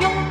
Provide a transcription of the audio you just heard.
用。